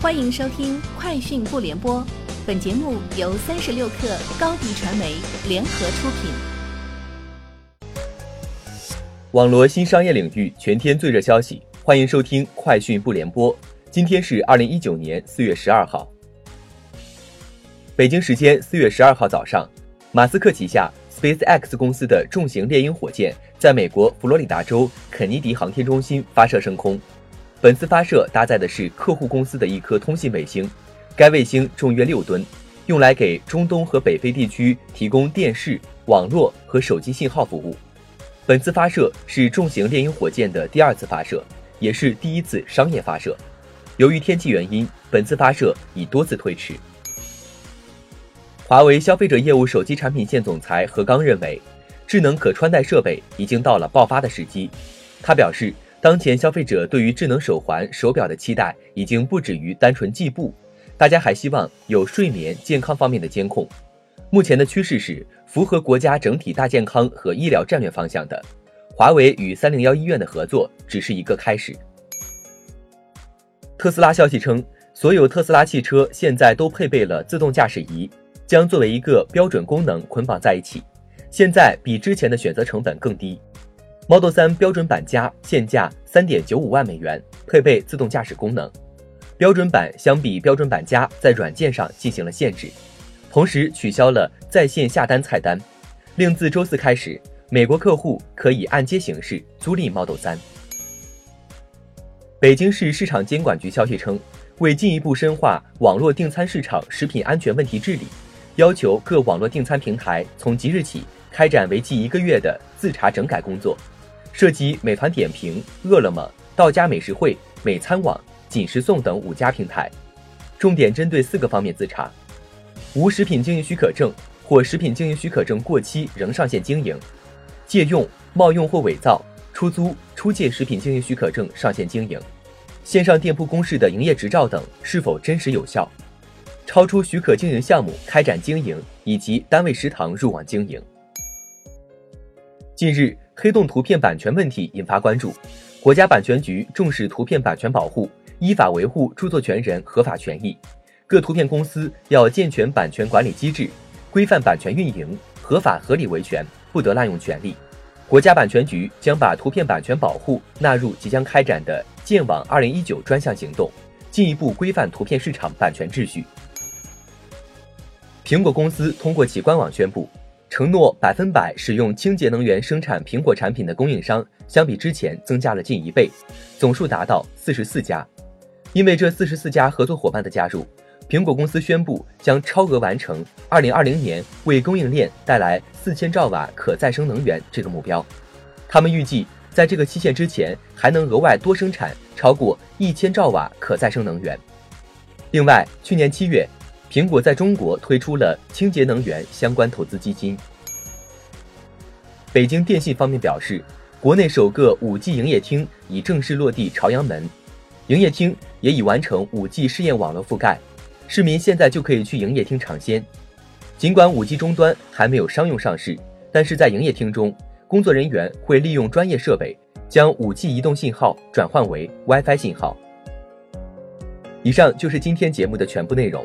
欢迎收听《快讯不联播》，本节目由三十六克高低传媒联合出品。网罗新商业领域全天最热消息，欢迎收听《快讯不联播》。今天是二零一九年四月十二号。北京时间四月十二号早上，马斯克旗下 SpaceX 公司的重型猎鹰火箭在美国佛罗里达州肯尼迪航天中心发射升空。本次发射搭载的是客户公司的一颗通信卫星，该卫星重约六吨，用来给中东和北非地区提供电视、网络和手机信号服务。本次发射是重型猎鹰火箭的第二次发射，也是第一次商业发射。由于天气原因，本次发射已多次推迟。华为消费者业务手机产品线总裁何刚认为，智能可穿戴设备已经到了爆发的时机。他表示。当前消费者对于智能手环、手表的期待已经不止于单纯计步，大家还希望有睡眠、健康方面的监控。目前的趋势是符合国家整体大健康和医疗战略方向的。华为与三零幺医院的合作只是一个开始。特斯拉消息称，所有特斯拉汽车现在都配备了自动驾驶仪，将作为一个标准功能捆绑在一起，现在比之前的选择成本更低。Model 3标准版加现价三点九五万美元，配备自动驾驶功能。标准版相比标准版加在软件上进行了限制，同时取消了在线下单菜单，令自周四开始，美国客户可以按揭形式租赁 Model 3。北京市市场监管局消息称，为进一步深化网络订餐市场食品安全问题治理，要求各网络订餐平台从即日起开展为期一个月的自查整改工作。涉及美团点评、饿了么、到家美食汇、美餐网、锦食送等五家平台，重点针对四个方面自查：无食品经营许可证或食品经营许可证过期仍上线经营；借用、冒用或伪造、出租、出借食品经营许可证上线经营；线上店铺公示的营业执照等是否真实有效；超出许可经营项目开展经营，以及单位食堂入网经营。近日。黑洞图片版权问题引发关注，国家版权局重视图片版权保护，依法维护著作权人合法权益。各图片公司要健全版权管理机制，规范版权运营，合法合理维权，不得滥用权利。国家版权局将把图片版权保护纳入即将开展的“建网二零一九”专项行动，进一步规范图片市场版权秩序。苹果公司通过其官网宣布。承诺百分百使用清洁能源生产苹果产品的供应商，相比之前增加了近一倍，总数达到四十四家。因为这四十四家合作伙伴的加入，苹果公司宣布将超额完成二零二零年为供应链带来四千兆瓦可再生能源这个目标。他们预计在这个期限之前，还能额外多生产超过一千兆瓦可再生能源。另外，去年七月。苹果在中国推出了清洁能源相关投资基金。北京电信方面表示，国内首个 5G 营业厅已正式落地朝阳门，营业厅也已完成 5G 试验网络覆盖，市民现在就可以去营业厅尝鲜。尽管 5G 终端还没有商用上市，但是在营业厅中，工作人员会利用专业设备将 5G 移动信号转换为 WiFi 信号。以上就是今天节目的全部内容。